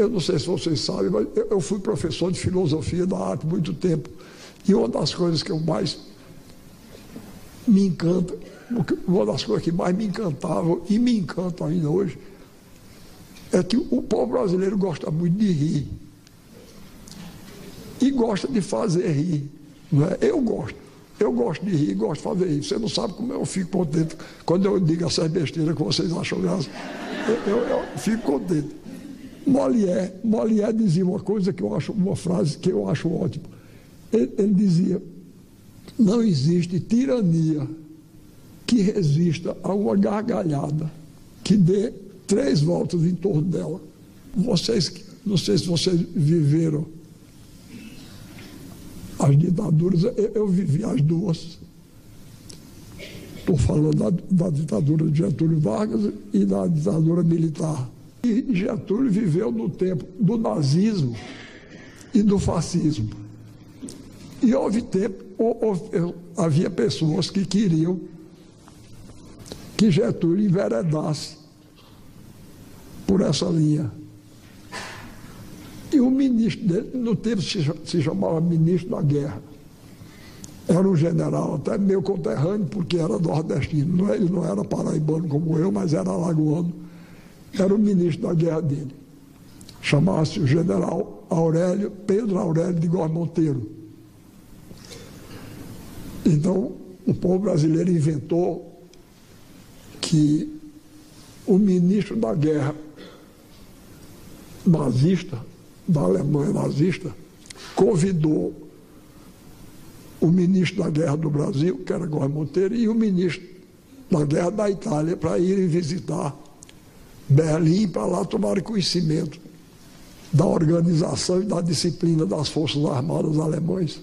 eu não sei se vocês sabem, mas eu fui professor de filosofia da arte muito tempo. E uma das coisas que eu mais me encanta, uma das coisas que mais me encantavam e me encantam ainda hoje, é que o povo brasileiro gosta muito de rir. E gosta de fazer rir. Não é? Eu gosto. Eu gosto de rir, gosto de fazer rir. Você não sabe como eu fico contente quando eu digo essas besteiras que vocês acham graça. Eu, eu, eu fico contente. Molière, Molière dizia uma coisa que eu acho, uma frase que eu acho ótima. Ele, ele dizia: não existe tirania que resista a uma gargalhada que dê três voltas em torno dela. Vocês, não sei se vocês viveram as ditaduras, eu, eu vivi as duas. Estou falando da, da ditadura de Getúlio Vargas e da ditadura militar. E Getúlio viveu no tempo do nazismo e do fascismo. E houve tempo, houve, havia pessoas que queriam que Getúlio enveredasse por essa linha. E o ministro dele, no tempo se, se chamava ministro da guerra. Era um general, até meu conterrâneo, porque era nordestino. É, ele não era paraibano como eu, mas era alagoano. Era o ministro da guerra dele. Chamava-se o general Aurélio, Pedro Aurélio de Góes Monteiro. Então, o povo brasileiro inventou que o ministro da guerra nazista, da Alemanha nazista, convidou o ministro da guerra do Brasil, que era Góes Monteiro, e o ministro da guerra da Itália para irem visitar Berlim para lá tomar conhecimento da organização e da disciplina das Forças Armadas alemães.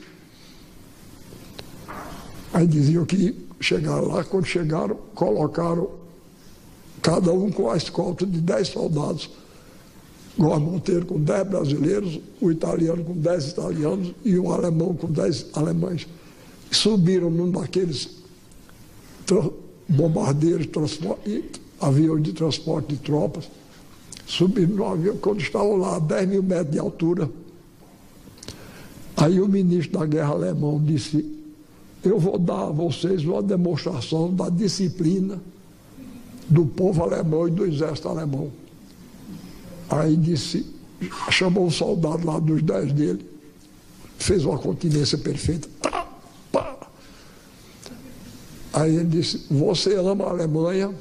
Aí diziam que chegaram lá, quando chegaram, colocaram cada um com a escolta de 10 soldados Góes Monteiro com 10 brasileiros, o italiano com 10 italianos e o alemão com 10 alemães. Subiram num daqueles bombardeiros, aviões de transporte de tropas, subiram no avião, quando estavam lá a 10 mil metros de altura. Aí o ministro da guerra alemão disse, eu vou dar a vocês uma demonstração da disciplina do povo alemão e do exército alemão. Aí disse, chamou um soldado lá dos dez dele, fez uma continência perfeita. Tá. Aí ele disse, você ama a Alemanha?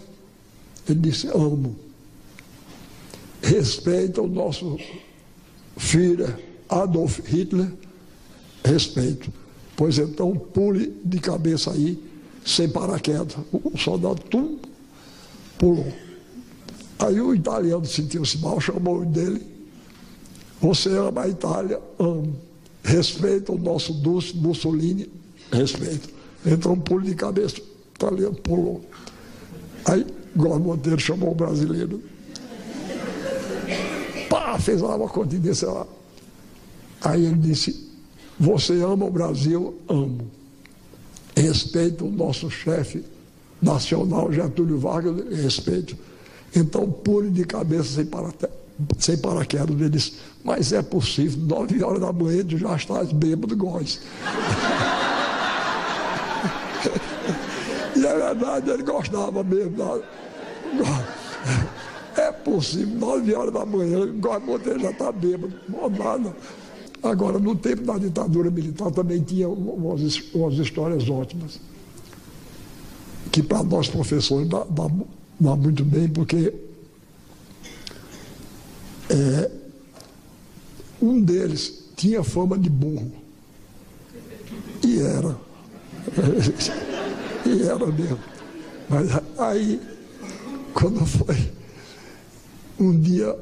Ele disse, amo. Respeita o nosso filho Adolf Hitler? Respeito. Pois então pule de cabeça aí, sem paraquedas. O soldado tum, pulou. Aí o italiano sentiu-se mal, chamou dele. Você ama a Itália? Amo. Respeita o nosso Dulce Mussolini? Respeito. Então pulo de cabeça. O italiano pulou. Aí Góes Monteiro chamou o brasileiro. Pá, fez lá uma continência lá. Aí ele disse, você ama o Brasil? Amo. Respeito o nosso chefe nacional, Getúlio Vargas? Respeito então pule de cabeça sem, parate... sem paraquedas. Ele disse, mas é possível, nove horas da manhã tu já estás bêbado, góis. e é verdade, ele gostava mesmo. É possível, nove horas da manhã, Góis Monteiro já está bêbado, não. Agora, no tempo da ditadura militar também tinha umas, umas histórias ótimas. Que para nós professores dá, dá, dá muito bem, porque é, um deles tinha fama de burro. E era. e era mesmo. Mas aí, quando foi, um dia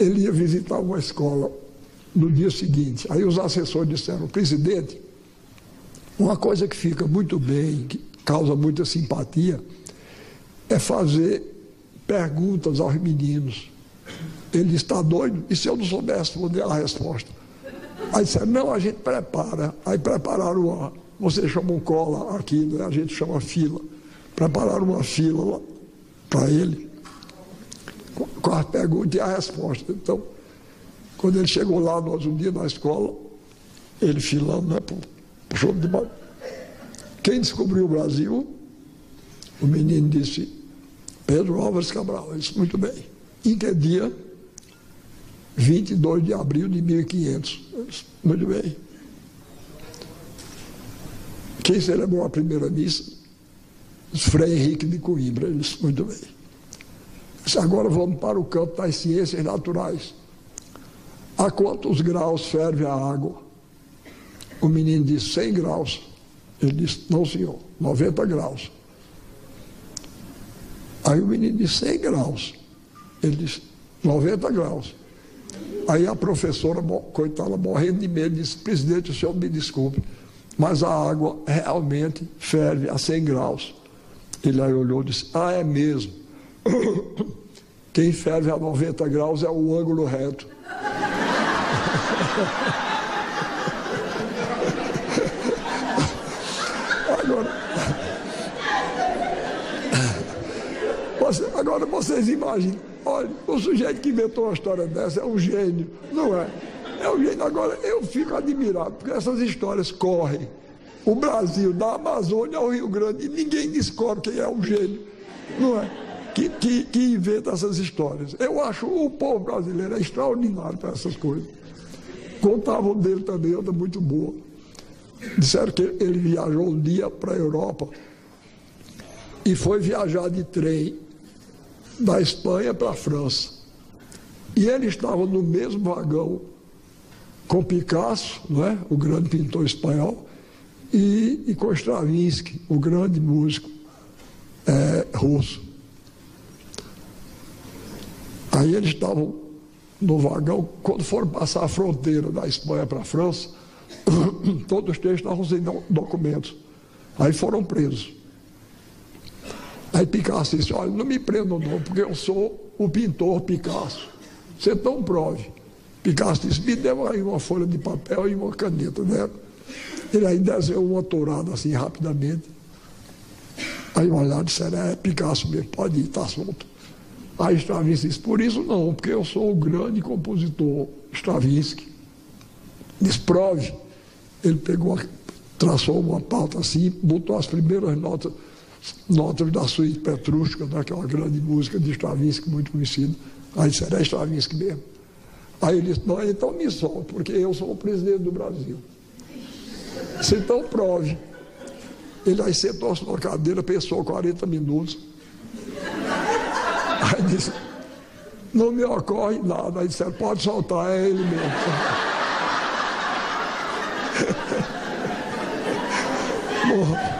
ele ia visitar uma escola no dia seguinte. Aí os assessores disseram, presidente, uma coisa que fica muito bem, que causa muita simpatia, é fazer perguntas aos meninos. Ele está doido? E se eu não souber responder a resposta? Aí disseram, não, a gente prepara. Aí prepararam uma, você chama um cola aqui, né? a gente chama fila. Prepararam uma fila para ele, com a pergunta e a resposta. Então, Quando ele chegou lá, nós um dia na escola, ele filando, né, puxou de baixo. Quem descobriu o Brasil? O menino disse, Pedro Álvares Cabral. Ele disse, muito bem. Em que dia? 22 de abril de 1500. Disse, muito bem. Quem celebrou a primeira missa? Frei Henrique de Coimbra. Ele disse, muito bem. Disse, agora vamos para o campo das ciências naturais. A quantos graus ferve a água? O menino disse 100 graus. Ele disse, não senhor, 90 graus. Aí o menino disse 100 graus. Ele disse 90 graus. Aí a professora, coitada, morrendo de medo, disse, presidente, o senhor me desculpe, mas a água realmente ferve a 100 graus. Ele olhou e disse, ah, é mesmo. Quem ferve a 90 graus é o ângulo reto. Agora, agora vocês imaginem, olha, o sujeito que inventou uma história dessa é um gênio, não é? É um gênio. Agora, eu fico admirado, porque essas histórias correm. O Brasil, da Amazônia ao Rio Grande, e ninguém descobre quem é o gênio, não é? Que, que, que inventa essas histórias. Eu acho o povo brasileiro é extraordinário para essas coisas. Contavam dele também, outra muito boa. Disseram que ele viajou um dia para a Europa e foi viajar de trem da Espanha para a França. E ele estava no mesmo vagão com Picasso, não é? o grande pintor espanhol, e, e com Stravinsky, o grande músico é, russo. Aí eles estavam no vagão, quando foram passar a fronteira da Espanha para a França, todos três estavam sem documentos. Aí foram presos. Aí Picasso disse, olha, não me prendam não, porque eu sou o pintor Picasso. Você não prove. Picasso disse, me dê aí uma folha de papel e uma caneta, né? Ele aí desenhou uma tourada assim rapidamente. Aí olharam e disseram, é Picasso mesmo, pode ir, está solto. Aí Stravinsky disse, por isso não, porque eu sou o grande compositor Stravinsky. Desprove. Ele pegou, traçou uma pauta assim, botou as primeiras notas, notas da suíte Petrusca, né, grande música de Stravinsky, muito conhecida. Aí disseram, é Stravinsky mesmo. Aí ele disse, não, então me solta, porque eu sou o presidente do Brasil. Se então prove. Ele aí sentou-se na cadeira, pensou 40 minutos. Aí disse, não me ocorre nada. Aí disseram, pode soltar, é ele mesmo. Morra.